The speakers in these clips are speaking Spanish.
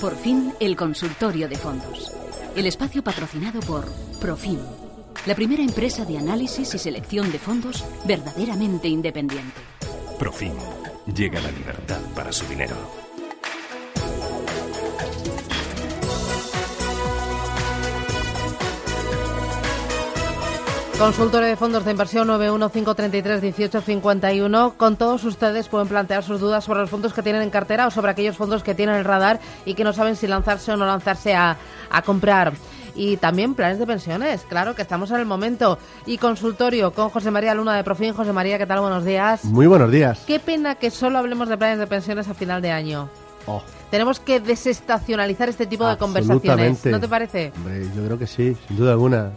Por fin, el consultorio de fondos. El espacio patrocinado por Profim, la primera empresa de análisis y selección de fondos verdaderamente independiente. Profim. Llega la libertad para su dinero. Consultorio de fondos de inversión 915331851. Con todos ustedes pueden plantear sus dudas sobre los fondos que tienen en cartera o sobre aquellos fondos que tienen el radar y que no saben si lanzarse o no lanzarse a, a comprar. Y también planes de pensiones, claro que estamos en el momento. Y consultorio con José María Luna de Profin. José María, ¿qué tal? Buenos días. Muy buenos días. Qué pena que solo hablemos de planes de pensiones a final de año. Oh, Tenemos que desestacionalizar este tipo de conversaciones. ¿No te parece? Hombre, yo creo que sí, sin duda alguna.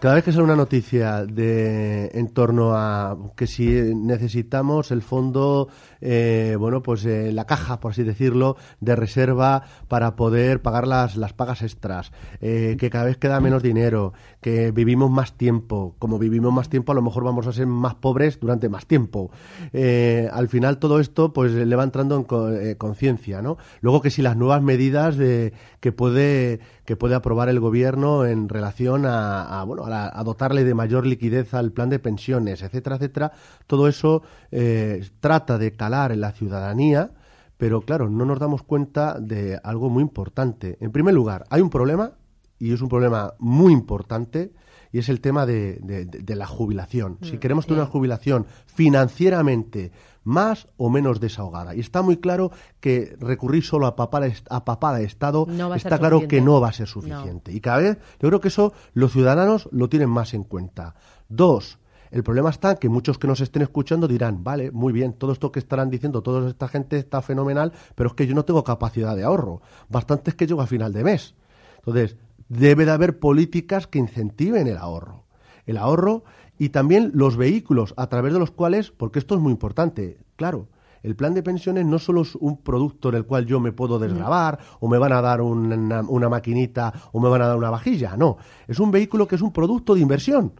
Cada vez que sale una noticia de en torno a que si necesitamos el fondo, eh, bueno, pues eh, la caja, por así decirlo, de reserva para poder pagar las, las pagas extras, eh, que cada vez queda menos dinero, que vivimos más tiempo, como vivimos más tiempo, a lo mejor vamos a ser más pobres durante más tiempo. Eh, al final todo esto, pues le va entrando en co- conciencia, ¿no? Luego que si las nuevas medidas de, que puede que puede aprobar el gobierno en relación a, a, bueno a, la- a dotarle de mayor liquidez al plan de pensiones, etcétera, etcétera. Todo eso eh, trata de calar en la ciudadanía, pero claro, no nos damos cuenta de algo muy importante. En primer lugar, hay un problema y es un problema muy importante y es el tema de, de- la jubilación. Si queremos tener una jubilación financieramente más o menos desahogada. Y está muy claro que recurrir solo a papá a papá de Estado No está claro que no va a ser suficiente. Y cada vez yo creo que eso los ciudadanos lo tienen más en cuenta. Dos, el problema está que muchos que nos estén escuchando dirán, vale, muy bien, todo esto que estarán diciendo, toda esta gente está fenomenal, pero es que yo no tengo capacidad de ahorro. Bastante es que llego a final de mes. Entonces, debe de haber políticas que incentiven el ahorro. El ahorro y también los vehículos a través de los cuales, porque esto es muy importante, claro, el plan de pensiones no solo es un producto en el cual yo me puedo desgravar o me van a dar una, una maquinita o me van a dar una vajilla, no, es un vehículo que es un producto de inversión,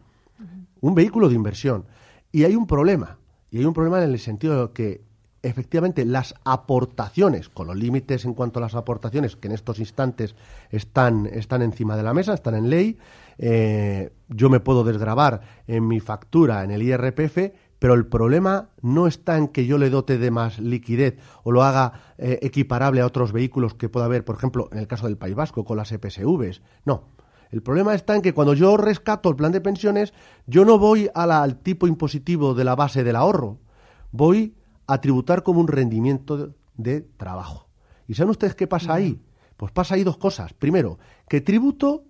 un vehículo de inversión. Y hay un problema, y hay un problema en el sentido de que efectivamente las aportaciones, con los límites en cuanto a las aportaciones que en estos instantes están, están encima de la mesa, están en ley, eh, yo me puedo desgravar en mi factura, en el IRPF, pero el problema no está en que yo le dote de más liquidez o lo haga eh, equiparable a otros vehículos que pueda haber, por ejemplo, en el caso del País Vasco, con las EPSVs. No. El problema está en que cuando yo rescato el plan de pensiones, yo no voy a la- al tipo impositivo de la base del ahorro, voy a tributar como un rendimiento de, trabajo. ¿Y saben ustedes qué pasa ahí? Pues pasa ahí dos cosas. Primero, que tributo,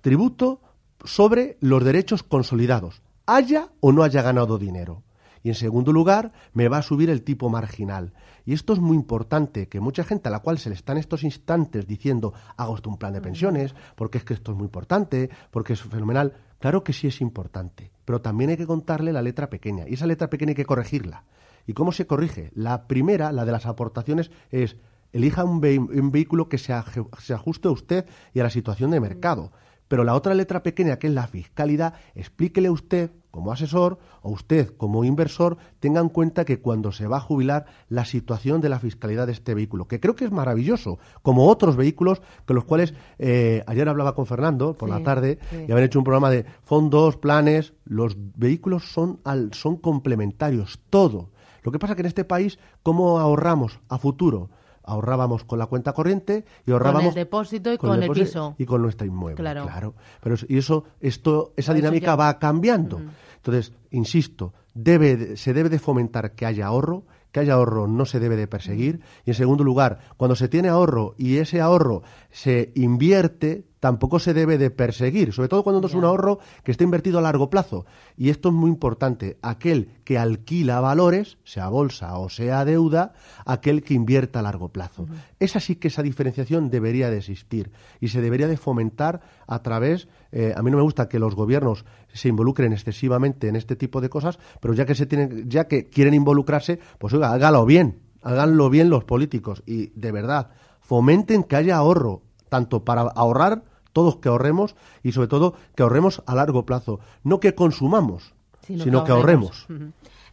tributo sobre los derechos consolidados, haya o no haya ganado dinero. Y en segundo lugar, me va a subir el tipo marginal. Y esto es muy importante, que mucha gente a la cual se le está en estos instantes diciendo, hago usted un plan de pensiones, porque es que esto es muy importante, porque es fenomenal. Claro que sí es importante, pero también hay que contarle la letra pequeña. Y esa letra pequeña hay que corregirla. ¿Y cómo se corrige? La primera, la de las aportaciones, es elija un, vehi- un vehículo que se, ajuste a usted y a la situación de mercado. Pero la otra letra pequeña, que es la fiscalidad, explíquele usted como asesor o usted como inversor tenga en cuenta que cuando se va a jubilar la situación de la fiscalidad de este vehículo, que creo que es maravilloso, como otros vehículos con los cuales eh, ayer hablaba con Fernando por Sí, la tarde sí. y habían hecho un programa de fondos, planes, los vehículos son, al, son complementarios, todo. Lo que pasa que en este país, ¿cómo ahorramos a futuro? Ahorrábamos con la cuenta corriente y ahorrábamos depósito y con el piso. y con nuestra inmueble. Claro. Claro. Pero y eso, esto, esa dinámica ya- va cambiando. Entonces, insisto, debe, de- se debe de fomentar que haya ahorro, que haya ahorro no se debe de perseguir. Y en segundo lugar, cuando se tiene ahorro y ese ahorro se invierte, tampoco se debe de perseguir, sobre todo cuando no es un ahorro que esté invertido a largo plazo. Y esto es muy importante. Aquel que alquila valores, sea bolsa o sea deuda, aquel que invierta a largo plazo. Esa sí que esa diferenciación debería de existir y se debería de fomentar a través, eh, a mí no me gusta que los gobiernos se involucren excesivamente en este tipo de cosas, pero ya que se tienen, ya que quieren involucrarse, pues oiga, hágalo bien, háganlo bien los políticos y de verdad fomenten que haya ahorro, tanto para ahorrar todos que ahorremos y sobre todo que ahorremos a largo plazo, no que consumamos, Sino sino, que que ahorremos.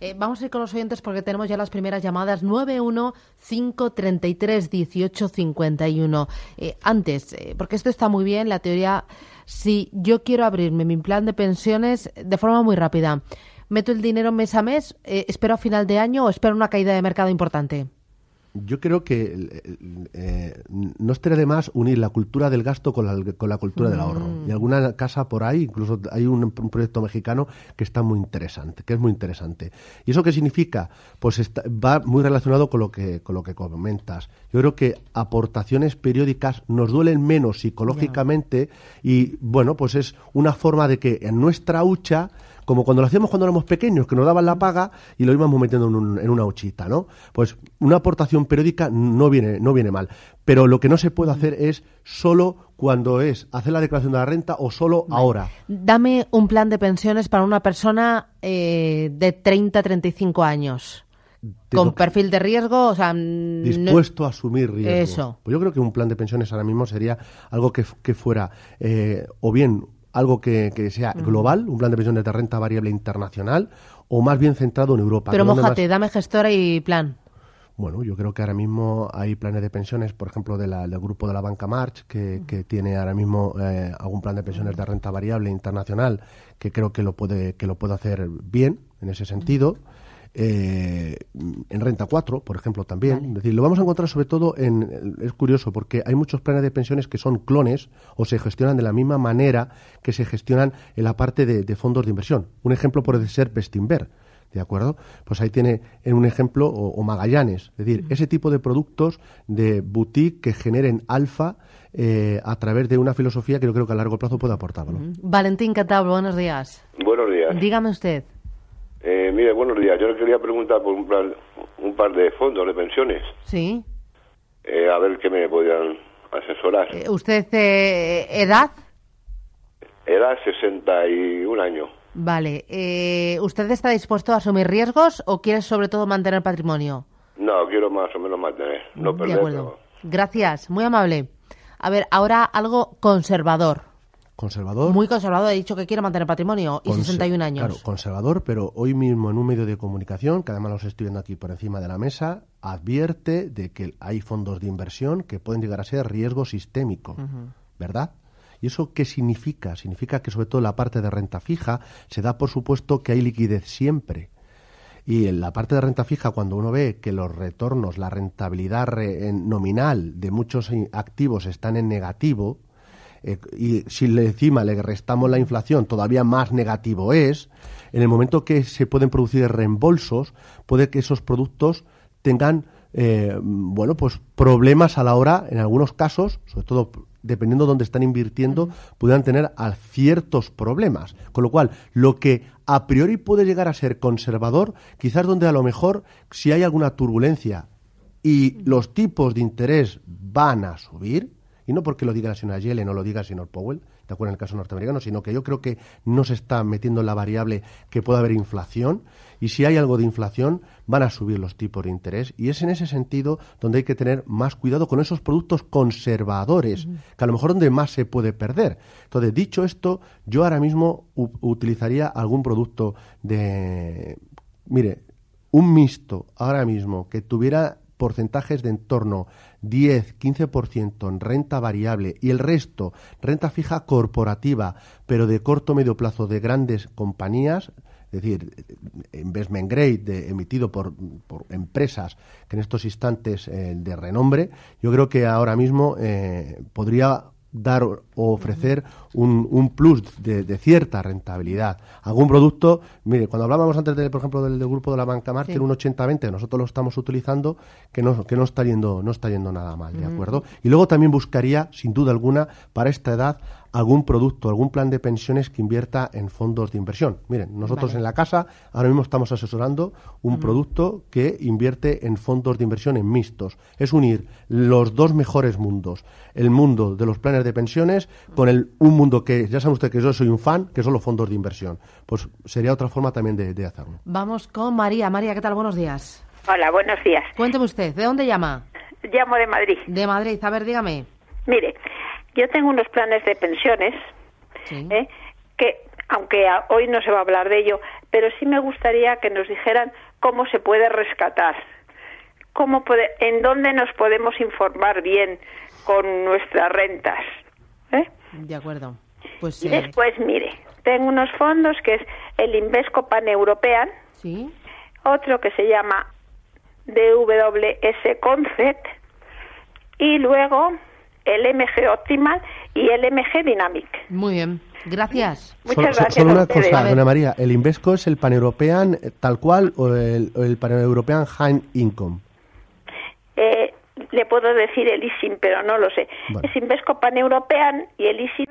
Eh, vamos a ir con los oyentes porque tenemos ya las primeras llamadas 915331851. Eh, antes, eh, porque esto está muy bien, la teoría, si yo quiero abrirme mi plan de pensiones de forma muy rápida, ¿meto el dinero mes a mes, espero a final de año o espero una caída de mercado importante? Yo creo que eh, no estaría de más unir la cultura del gasto con la, con la cultura del ahorro. Mm. Y alguna casa por ahí, incluso hay un, un proyecto mexicano que está muy interesante, que es muy interesante. ¿Y eso qué significa? Pues está- va muy relacionado con lo que con lo que comentas. Yo creo que aportaciones periódicas nos duelen menos psicológicamente y bueno, pues es una forma de que en nuestra hucha como cuando lo hacíamos cuando éramos pequeños, que nos daban la paga y lo íbamos metiendo en, un- en una huchita, ¿no? Pues una aportación periódica no viene, no viene mal. Pero lo que no se puede hacer es solo cuando es hacer la declaración de la renta o solo ahora. Dame un plan de pensiones para una persona eh, de 30 35 años. Con perfil de riesgo, o sea, mm, no- dispuesto a asumir riesgos. Eso. Pues yo creo que un plan de pensiones ahora mismo sería algo que, que fuera eh, o bien algo que, que sea global, un plan de pensiones de renta variable internacional, o más bien centrado en Europa. Pero mojate, más- dame gestora y plan. Bueno, yo creo que ahora mismo hay planes de pensiones, por ejemplo, de la- del grupo de la banca March, que, que tiene ahora mismo eh, algún plan de pensiones de renta variable internacional, que creo que lo puede, que lo puede hacer bien en ese sentido. Eh, en Renta 4, por ejemplo, también. Es decir, lo vamos a encontrar sobre todo en. Es curioso porque hay muchos planes de pensiones que son clones o se gestionan de la misma manera que se gestionan en la parte de, de fondos de inversión. Un ejemplo puede ser Bestinver. ¿De acuerdo? Pues ahí tiene en un ejemplo, o, o Magallanes, es decir, ese tipo de productos de boutique que generen alfa eh, a través de una filosofía que yo creo que a largo plazo puede aportar valor. Valentín Cantabro, buenos días. Buenos días. Dígame usted. Eh, mire, buenos días. Yo le quería preguntar por un, plan, un par de fondos de pensiones. Sí. Eh, a ver qué me podían asesorar. Eh, ¿Usted, eh, edad? Era 61 años. Vale. Eh, ¿Usted está dispuesto a asumir riesgos o quiere sobre todo mantener patrimonio? No, quiero más o menos mantener. No de perder, acuerdo. Gracias, muy amable. A ver, ahora algo conservador. Conservador. Muy conservador, he dicho que quiere mantener patrimonio y Conse- 61 años. Claro, conservador, pero hoy mismo en un medio de comunicación, que además los estoy viendo aquí por encima de la mesa, advierte de que hay fondos de inversión que pueden llegar a ser riesgo sistémico, ¿verdad? ¿Y eso qué significa? Significa que sobre todo la parte de renta fija se da por supuesto que hay liquidez siempre. Y en la parte de renta fija, cuando uno ve que los retornos, la rentabilidad re- nominal de muchos activos están en negativo, eh, y si le encima le restamos la inflación, todavía más negativo es, en el momento que se pueden producir reembolsos, puede que esos productos tengan, eh, bueno, pues problemas a la hora, en algunos casos, sobre todo dependiendo de dónde están invirtiendo, puedan tener a ciertos problemas. Con lo cual, lo que a priori puede llegar a ser conservador, quizás donde a lo mejor, si hay alguna turbulencia y los tipos de interés van a subir, y no porque lo diga la señora Yellen o lo diga el señor Powell, de acuerdo en el caso norteamericano, sino que yo creo que no se está metiendo en la variable que pueda haber inflación, y si hay algo de inflación, van a subir los tipos de interés, y es en ese sentido donde hay que tener más cuidado con esos productos conservadores, que a lo mejor donde más se puede perder. Entonces, dicho esto, yo ahora mismo utilizaría algún producto de, mire, un mixto ahora mismo que tuviera porcentajes de en torno 10-15% en renta variable y el resto renta fija corporativa, pero de corto medio plazo de grandes compañías, es decir, investment grade de- emitido por, por empresas que en estos instantes eh, de renombre, yo creo que ahora mismo eh, podría dar o ofrecer un, un plus de, de cierta rentabilidad. Algún producto, mire, cuando hablábamos antes, de, por ejemplo, del, del grupo de la banca Market, Sí. un 80-20, nosotros lo estamos utilizando, que no, que no está yendo, no está yendo nada mal, ¿de acuerdo? Y luego también buscaría, sin duda alguna, para esta edad, algún producto, algún plan de pensiones que invierta en fondos de inversión. Miren, nosotros Vale. en la casa ahora mismo estamos asesorando un producto que invierte en fondos de inversión en mixtos. Es unir los dos mejores mundos, el mundo de los planes de pensiones con el, un mundo que, ya saben ustedes que yo soy un fan, que son los fondos de inversión. Pues sería otra forma también de, de hacerlo. Vamos con María. María, ¿qué tal? Buenos días. Hola, buenos días. Cuénteme usted, ¿de dónde llama? Llamo de Madrid. De Madrid. A ver, dígame. Mire, yo tengo unos planes de pensiones Sí. ¿eh? que, aunque hoy no se va a hablar de ello, pero sí me gustaría que nos dijeran cómo se puede rescatar, cómo puede, en dónde nos podemos informar bien con nuestras rentas. ¿eh? De acuerdo. Pues, Y eh, después, mire, tengo unos fondos que es el Invesco Paneuropean, sí. otro que se llama DWS Concept y luego el MG Optimal y el MG Dynamic. Muy bien. Gracias. Muchas Solo, gracias. solo a una cosa, doña María, ¿el Invesco es el paneuropean eh, tal cual o el, o el paneuropean high income? Eh, le puedo decir el ISIN, pero no lo sé. Bueno. Es Invesco Paneuropean y el ISIB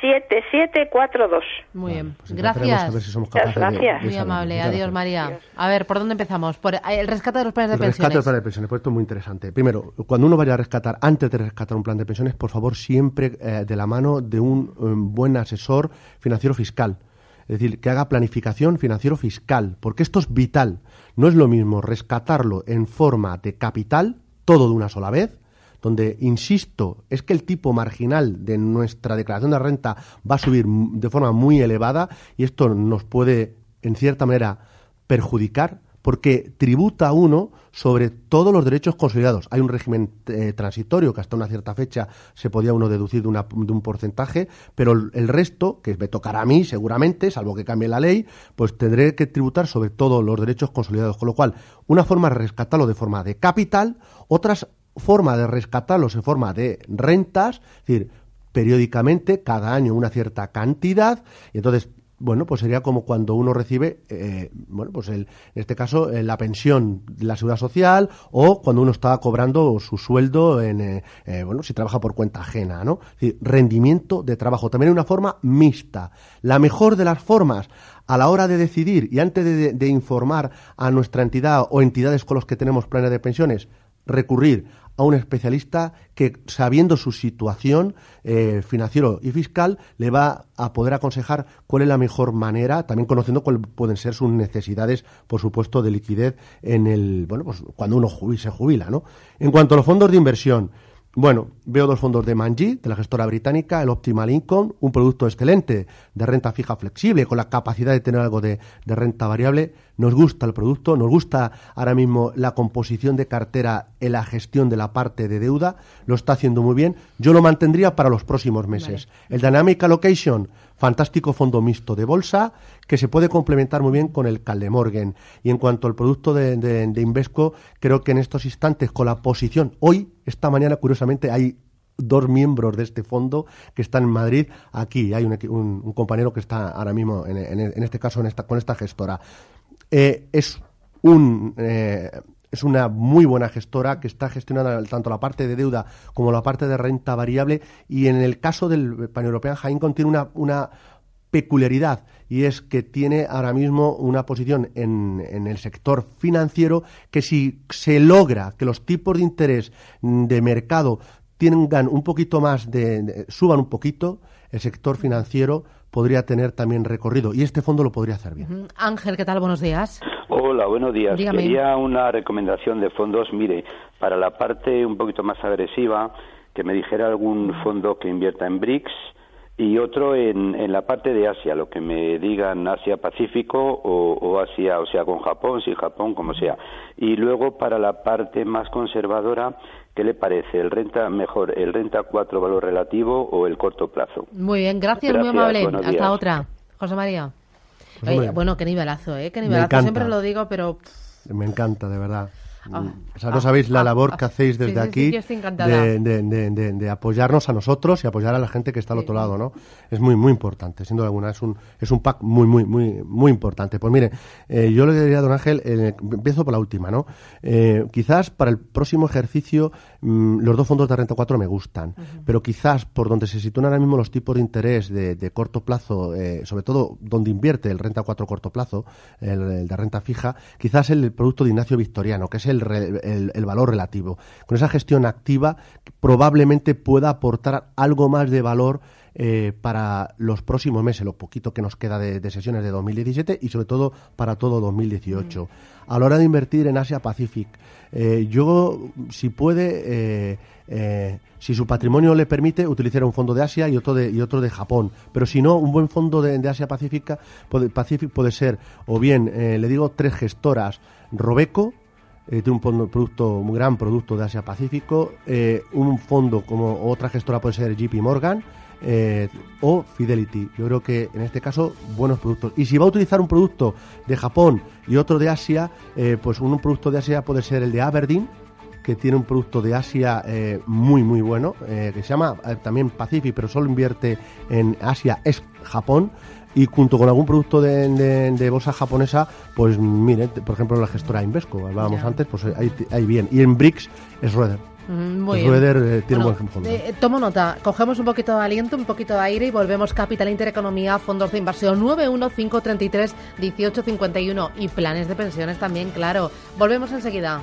57742. Muy bien. Pues Gracias. a ver si somos Muchas capaces de- de gracias. Muy amable. Muchas Adiós, gracias. María. A ver, ¿por dónde empezamos? Por eh, el rescate de los planes de El rescate pensiones. del plan de pensiones, pues esto es muy interesante. Primero, cuando uno vaya a rescatar, antes de rescatar un plan de pensiones, por favor, siempre eh, de la mano de un eh, buen asesor financiero fiscal. Es decir, que haga planificación financiero fiscal, porque esto es vital. No es lo mismo rescatarlo en forma de capital, todo de una sola vez, donde, insisto, es que el tipo marginal de nuestra declaración de renta va a subir de forma muy elevada y esto nos puede, en cierta manera, perjudicar porque tributa uno sobre todos los derechos consolidados. Hay un régimen eh, transitorio que hasta una cierta fecha se podía uno deducir de, una- de un porcentaje, pero el, resto, que me tocará a mí seguramente, salvo que cambie la ley, pues tendré que tributar sobre todos los derechos consolidados. Con lo cual, una forma de rescatarlo de forma de capital, otras forma de rescatarlos en forma de rentas, es decir, periódicamente, cada año una cierta cantidad, y entonces bueno, pues sería como cuando uno recibe, eh, bueno, pues el, en este caso, eh, la pensión de la seguridad social o cuando uno está cobrando su sueldo en, eh, bueno, si trabaja por cuenta ajena, ¿no? Es decir, rendimiento de trabajo. También hay una forma mixta. La mejor de las formas a la hora de decidir y antes de- de informar a nuestra entidad o entidades con los que tenemos planes de pensiones, recurrir a un especialista que, sabiendo su situación eh, financiero y fiscal, le va a poder aconsejar cuál es la mejor manera, también conociendo cuáles pueden ser sus necesidades, por supuesto, de liquidez en el, bueno, pues cuando uno se jubila, ¿no? En cuanto a los fondos de inversión, bueno, veo dos fondos de Manji, de la gestora británica, el Optimal Income, un producto excelente de renta fija flexible, con la capacidad de tener algo de, de renta variable. Nos gusta el producto, nos gusta ahora mismo la composición de cartera en la gestión de la parte de deuda, lo está haciendo muy bien. Yo lo mantendría para los próximos meses. El Dynamic Allocation, fantástico fondo mixto de bolsa, que se puede complementar muy bien con el Caldemorgen. Y en cuanto al producto de, de- Invesco, creo que en estos instantes, con la posición, hoy, esta mañana, curiosamente, hay dos miembros de este fondo que están en Madrid. Aquí hay un, un- un compañero que está ahora mismo, en, en- en este caso, en esta, con esta gestora. Eh, es un eh, es una muy buena gestora que está gestionando tanto la parte de deuda como la parte de renta variable y en el caso del Pan-European High Income tiene una, una peculiaridad y es que tiene ahora mismo una posición en, en el sector financiero que si se logra que los tipos de interés de mercado tengan un poquito más de- suban un poquito el sector financiero podría tener también recorrido y este fondo lo podría hacer bien. Ángel, ¿qué tal? Buenos días. Hola, buenos días. Dígame. Quería una recomendación de fondos. Mire, para la parte un poquito más agresiva, que me dijera algún fondo que invierta en BRICS y otro en, en la parte de Asia, lo que me digan Asia-Pacífico o, o Asia, o sea, con Japón, sin Japón, como sea. Y luego para la parte más conservadora, ¿qué le parece? ¿El renta mejor, el renta 4 valor relativo o el corto plazo? Muy bien, gracias, muy Gracias, amable. buenos Hasta días. otra. José María. Oye, bueno, qué nivelazo, ¿eh? Qué nivelazo. Siempre lo digo, pero... Me encanta, de verdad. Ah, o sea, no ah, sabéis la ah, labor ah. que hacéis desde sí, sí, aquí de, de- de- de- de apoyarnos a nosotros y apoyar a la gente que está al otro lado, ¿no? Es muy, muy importante, sin duda alguna. Es un, es un pack muy, muy, muy, muy importante. Pues mire, eh, yo le diría a don Ángel, eh, empiezo por la última, ¿no? Eh, quizás para el próximo ejercicio mm, los dos fondos de renta 4 me gustan, pero quizás por donde se sitúan ahora mismo los tipos de interés de, de corto plazo, eh, sobre todo donde invierte el renta 4 corto plazo, el, el de renta fija, quizás el producto de Ignacio Victoriano, que es el, el- el valor relativo. Con esa gestión activa probablemente pueda aportar algo más de valor eh, para los próximos meses, lo poquito que nos queda de, sesiones de 2017 y sobre todo para todo 2018. A la hora de invertir en Asia Pacific, eh, yo, si puede, eh, si su patrimonio le permite, utilizar un fondo de Asia y otro de, y otro de Japón. Pero si no, un buen fondo de, Asia Pacífica puede, Pacific puede ser, o bien, le digo, tres gestoras, Robeco, tiene un producto, un gran producto de Asia Pacífico, un fondo como otra gestora puede ser JP Morgan, eh, o Fidelity. Yo creo que en este caso buenos productos. Y si va a utilizar un producto de Japón y otro de Asia, eh, pues un producto de Asia puede ser el de Aberdeen, que tiene un producto de Asia eh, muy muy bueno, que se llama también Pacific, pero solo invierte en Asia, es Japón. Y junto con algún producto de, bolsa japonesa, pues mire, por ejemplo la gestora Invesco, hablábamos antes, pues ahí, ahí bien. Y en BRICS es Rueder. Mm, muy eh, tiene buen fondo. Eh, tomo nota, cogemos un poquito de aliento, un poquito de aire y volvemos Capital Intereconomía, fondos de inversión 915331851 y planes de pensiones también, claro. Volvemos enseguida.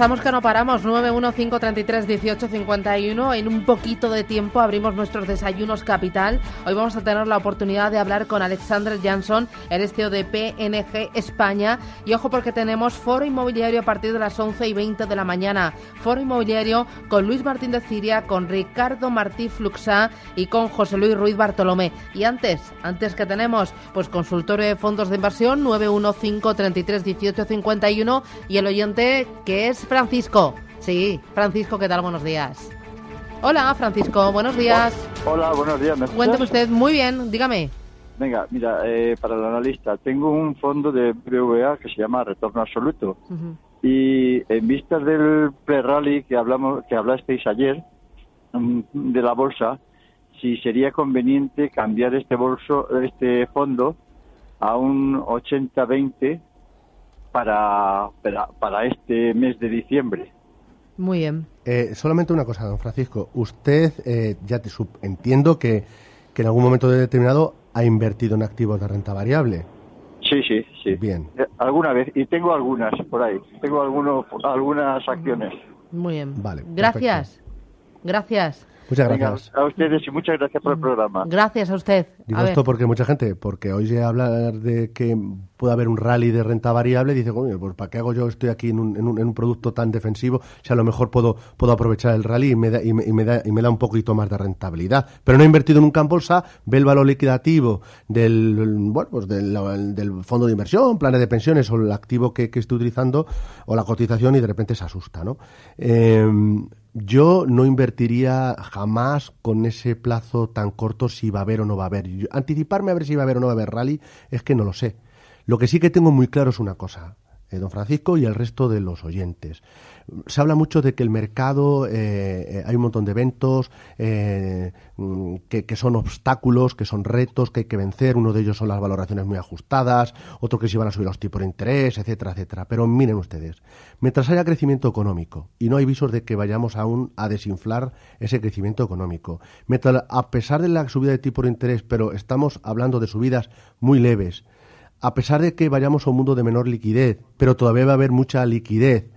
Estamos que no paramos, 915331851. En un poquito de tiempo abrimos nuestros desayunos capital. Hoy vamos a tener la oportunidad de hablar con Alexander Jansson, el CEO de PNG España. Y ojo porque tenemos foro inmobiliario a partir de las 11 y 20 de la mañana. Foro inmobiliario con Luis Martín de Ciria, con Ricardo Martí Fluxá y con José Luis Ruiz Bartolomé. Y antes, antes que tenemos, pues consultorio de fondos de inversión 915331851 y el oyente que es Francisco. Sí, Francisco, ¿qué tal? Buenos días. Hola, Francisco, buenos días. Hola, buenos días. ¿me Cuénteme usted, muy bien, dígame. Venga, mira, eh, para el analista, tengo un fondo de BVA que se llama Retorno Absoluto. Y en vistas del pre-rally que, hablamos, que hablasteis ayer mm, de la bolsa, si sería conveniente cambiar este bolso, este fondo a un 80-20 para, para, este mes de diciembre. Muy bien. Eh, solamente una cosa, don Francisco. Usted, eh, ya te entiendo que, que en algún momento determinado ha invertido en activos de renta variable. Sí, sí, sí. Bien. Eh, alguna vez, y tengo algunas por ahí. Tengo algunos, algunas acciones. Muy bien. Vale. Gracias. Gracias. Muchas gracias. a ustedes y muchas gracias por el programa. Gracias a usted. Digo esto porque mucha gente, porque hoy se habla de que puede haber un rally de renta variable, dice, pues ¿para qué hago yo? Estoy aquí en un, en un, producto tan defensivo, si a lo mejor puedo, puedo aprovechar el rally y me, da, y, me, da, y me da un poquito más de rentabilidad. Pero no he invertido nunca en bolsa, ve el valor liquidativo del, bueno, pues del, del fondo de inversión, planes de pensiones o el activo que, que estoy utilizando o la cotización y de repente se asusta, ¿no? Eh, yo no invertiría jamás con ese plazo tan corto si va a haber o no va a haber. anticiparme a ver si va a haber o no va a haber rally es que no lo sé. Lo que sí que tengo muy claro es una cosa, eh, don Francisco y el resto de los oyentes se habla mucho de que el mercado, eh, eh, hay un montón de eventos eh, mm, que, son obstáculos, que son retos que hay que vencer. Uno de ellos son las valoraciones muy ajustadas, otro que se van a subir los tipos de interés, etcétera, etcétera. Pero miren ustedes, mientras haya crecimiento económico y no hay visos de que vayamos aún a desinflar ese crecimiento económico, mientras, a pesar de la subida de tipo de interés, pero estamos hablando de subidas muy leves, a pesar de que vayamos a un mundo de menor liquidez, pero todavía va a haber mucha liquidez,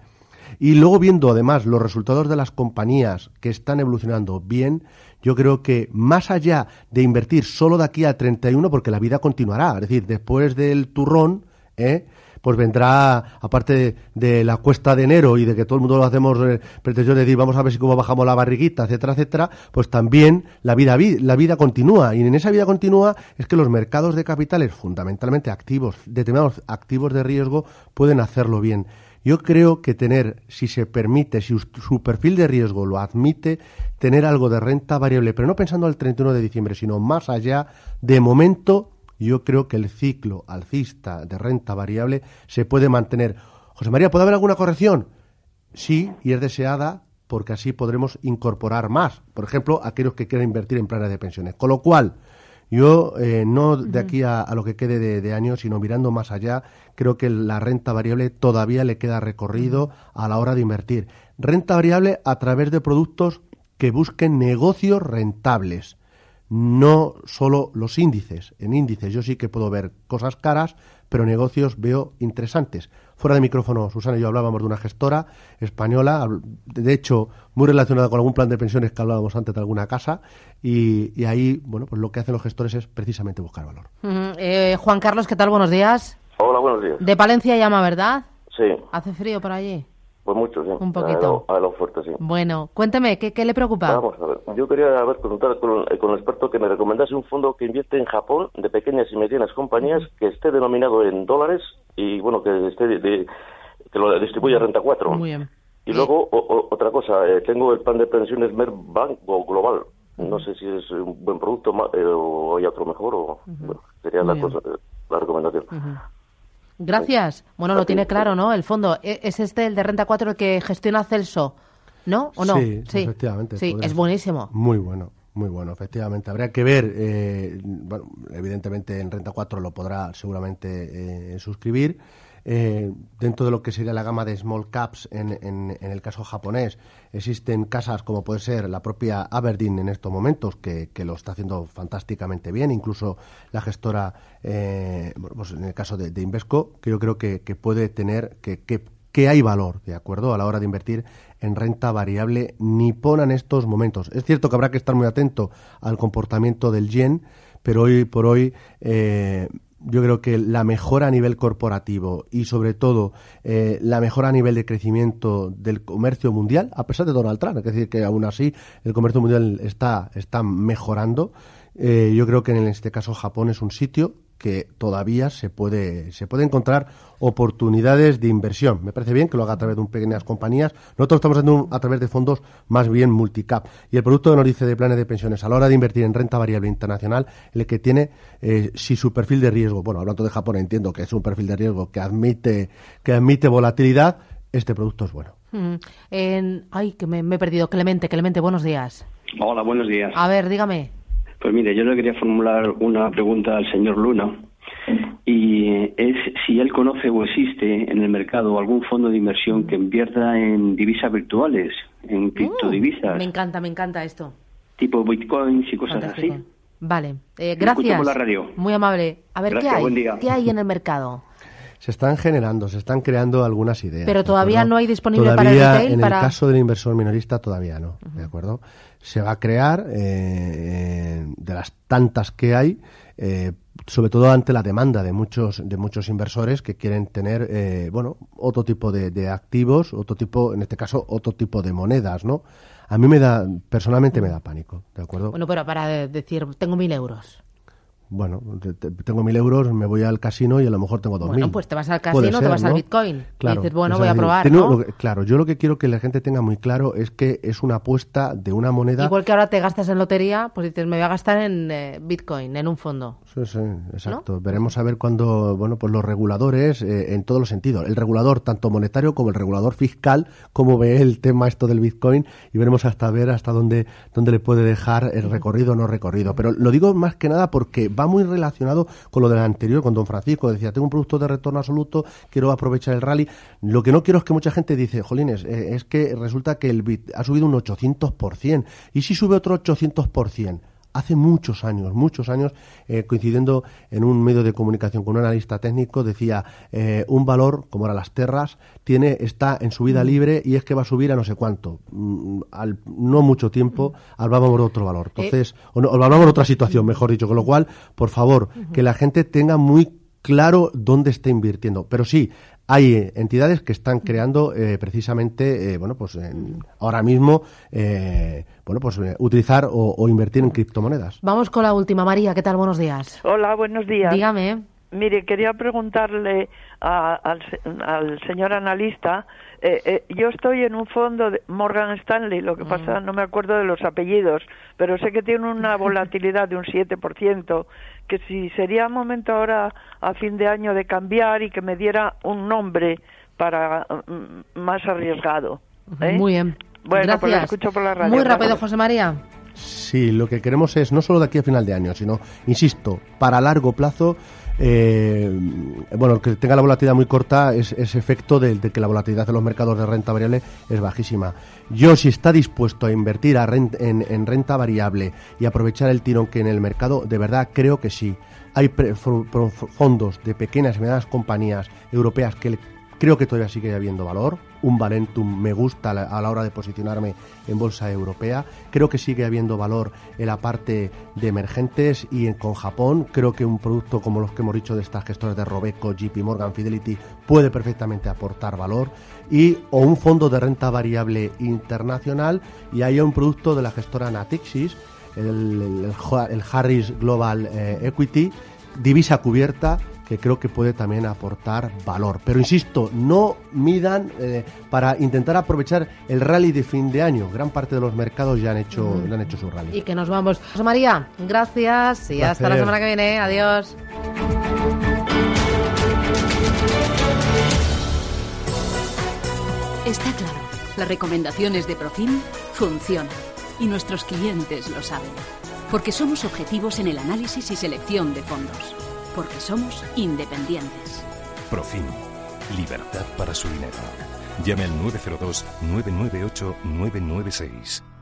y luego viendo además los resultados de las compañías que están evolucionando bien, yo creo que más allá de invertir solo de aquí a 31, porque la vida continuará, es decir, después del turrón, ¿eh? pues vendrá, aparte de, la cuesta de enero y de que todo el mundo lo hacemos eh, pretensión de decir vamos a ver si cómo bajamos la barriguita, etcétera, etcétera, pues también la vida, la vida continúa. Y en esa vida continúa es que los mercados de capitales, fundamentalmente activos, determinados activos de riesgo, pueden hacerlo bien. Yo creo que tener, si se permite, si su perfil de riesgo lo admite, tener algo de renta variable, pero no pensando al 31 de diciembre, sino más allá, de momento, yo creo que el ciclo alcista de renta variable se puede mantener. José María, ¿puede haber alguna corrección? Sí, y es deseada porque así podremos incorporar más. Por ejemplo, aquellos que quieran invertir en planes de pensiones. Con lo cual, Yo, eh, no de aquí a, a lo que quede de, de años, sino mirando más allá, creo que la renta variable todavía le queda recorrido a la hora de invertir. Renta variable a través de productos que busquen negocios rentables, no solo los índices. En índices yo sí que puedo ver cosas caras, pero negocios veo interesantes. Fuera de micrófono, Susana y yo hablábamos de una gestora española, de hecho, muy relacionada con algún plan de pensiones que hablábamos antes de alguna casa, y, y ahí, bueno, pues lo que hacen los gestores es precisamente buscar valor. Eh, Juan Carlos, ¿qué tal? Buenos días. Hola, buenos días. De Palencia llama, ¿verdad? Sí, ¿Hace frío por allí? Pues mucho, sí. Un poquito. A lo, a lo fuerte, sí. Bueno, cuénteme, ¿qué, qué le preocupa? Vamos a ver. Yo quería a ver, con, eh, con el experto que me recomendase un fondo que invierte en Japón de pequeñas y medianas compañías que esté denominado en dólares y, bueno, que esté de- de- que lo distribuya Renta 4. Muy bien. Y luego, o- o- otra cosa, eh, tengo el plan de pensiones Merbank o Global. No sé si es un buen producto eh, o hay otro mejor o... bueno, sería la, bien. cosa, eh, la recomendación. Gracias. Bueno, lo tiene claro, ¿no? El fondo. E- ¿Es este el de Renta 4 el que gestiona Celso? ¿No? ¿O no? Sí, efectivamente. Sí, es buenísimo. Muy bueno, muy bueno, efectivamente. Habría que ver, eh, bueno, evidentemente en Renta 4 lo podrá seguramente eh, suscribir. Eh, dentro de lo que sería la gama de small caps en, en- en el caso japonés, existen casas como puede ser la propia Aberdeen en estos momentos, que, lo está haciendo fantásticamente bien, incluso la gestora, eh, pues en el caso de, Invesco, que yo creo que, puede tener, que, que, que hay valor, ¿de acuerdo?, a la hora de invertir en renta variable nipona en estos momentos. Es cierto que habrá que estar muy atento al comportamiento del yen, pero hoy por hoy eh, yo creo que la mejora a nivel corporativo y sobre todo eh, la mejora a nivel de crecimiento del comercio mundial, a pesar de Donald Trump, es decir, que aún así el comercio mundial está, está mejorando, eh, yo creo que en este caso Japón es un sitio que todavía se puede, se puede encontrar oportunidades de inversión. Me parece bien que lo haga a través de un pequeñas compañías. Nosotros estamos haciendo un- a través de fondos más bien multicap. Y el producto que nos dice de planes de pensiones a la hora de invertir en renta variable internacional, el que tiene, eh, si su perfil de riesgo, bueno, hablando de Japón, entiendo que es un perfil de riesgo que admite, que admite volatilidad, este producto es bueno. Mm. En- Ay, que me, me he perdido. Clemente, Clemente, buenos días. Hola, buenos días. A ver, dígame. Pues mire, yo le quería formular una pregunta al señor Luna y es si él conoce o existe en el mercado algún fondo de inversión que invierta en divisas virtuales, en criptodivisas, Uh, Me encanta, me encanta esto. tipo bitcoins y cosas Fantástico. así. Vale, eh, gracias. por la radio. Muy amable. A ver, Gracias, ¿qué hay? buen día. ¿Qué hay en el mercado? Se están generando, se están creando algunas ideas. Pero ¿de todavía no hay disponible para el retail, En para- el caso del inversor minorista todavía no, ¿de acuerdo? Se va a crear eh, de las tantas que hay, eh, sobre todo ante la demanda de muchos de muchos inversores que quieren tener, eh, bueno, otro tipo de, de activos, otro tipo, en este caso, otro tipo de monedas, ¿no? A mí me da, personalmente me da pánico, ¿de acuerdo? Bueno, pero para de- decir, tengo mil euros. Bueno, te- te- tengo mil euros, me voy al casino y a lo mejor tengo dos mil. Bueno, pues te vas al casino, te ser, vas al. Bitcoin. Claro, y dices, bueno, voy a probar, tengo ¿no? que- claro, yo lo que quiero que la gente tenga muy claro es que es una apuesta de una moneda. Igual que ahora te gastas en lotería, pues dices, me voy a gastar en eh, Bitcoin, en un fondo. Sí, sí, exacto. Veremos a ver cuando, bueno, pues los reguladores, eh, en todos los sentidos, el regulador tanto monetario como el regulador fiscal, cómo ve el tema esto del Bitcoin y veremos hasta ver hasta dónde, dónde le puede dejar el recorrido o no recorrido. Pero lo digo más que nada porque va muy relacionado con lo del anterior, con don Francisco, decía, tengo un producto de retorno absoluto, quiero aprovechar el rally. Lo que no quiero es que mucha gente dice, jolines, eh, es que resulta que el Bit ha subido un 800%, y si sube otro 800%, hace muchos años, muchos años, eh, coincidiendo en un medio de comunicación con un analista técnico, decía eh, un valor, como era las terras, tiene, está en subida libre y es que va a subir a no sé cuánto. Mm, al no mucho tiempo hablábamos de otro valor. Entonces, o, no, o hablábamos de otra situación, mejor dicho. Con lo cual, por favor, que la gente tenga muy claro dónde está invirtiendo. Pero sí, hay entidades que están creando eh, precisamente, eh, bueno, pues en- ahora mismo, eh, bueno, pues eh, utilizar o, o invertir en criptomonedas. Vamos con la última. María, ¿qué tal? Buenos días. Hola, buenos días. Dígame. Mire, quería preguntarle a- al, se- al señor analista, eh, eh, yo estoy en un fondo de Morgan Stanley, lo que pasa no me acuerdo de los apellidos, pero sé que tiene una volatilidad de un 7%, que si sería momento ahora a fin de año de cambiar y que me diera un nombre para mm, más arriesgado. ¿eh? Muy bien. Bueno, Gracias. pues lo escucho por la radio. Muy rápido, Gracias. José María. Sí, lo que queremos es, no solo de aquí a final de año, sino, insisto, para largo plazo, eh, bueno, que tenga la volatilidad muy corta es, ese efecto de, que la volatilidad de los mercados de renta variable es bajísima. Yo, si está dispuesto a invertir en, en, renta variable y aprovechar el tirón que en el mercado, de verdad creo que sí. Hay fondos de pequeñas y medianas compañías europeas que Creo que todavía sigue habiendo valor. Un Valentum me gusta a la hora de posicionarme en bolsa europea. Creo que sigue habiendo valor en la parte de emergentes y con Japón. Creo que un producto como los que hemos dicho de estas gestoras de Robeco, JP Morgan, Fidelity puede perfectamente aportar valor. Y o un fondo de renta variable internacional y hay un producto de la gestora Natixis, el, Harris Global eh, Equity, divisa cubierta que creo que puede también aportar valor. Pero insisto, no midan eh, para intentar aprovechar el rally de fin de año. Gran parte de los mercados ya han hecho, han hecho su rally. Y que nos vamos. José María, gracias y hasta la semana que viene. Adiós. Está claro, las recomendaciones de Profim funcionan y nuestros clientes lo saben, porque somos objetivos en el análisis y selección de fondos porque somos independientes. Profim. Libertad para su dinero. Llame al 902-998-996.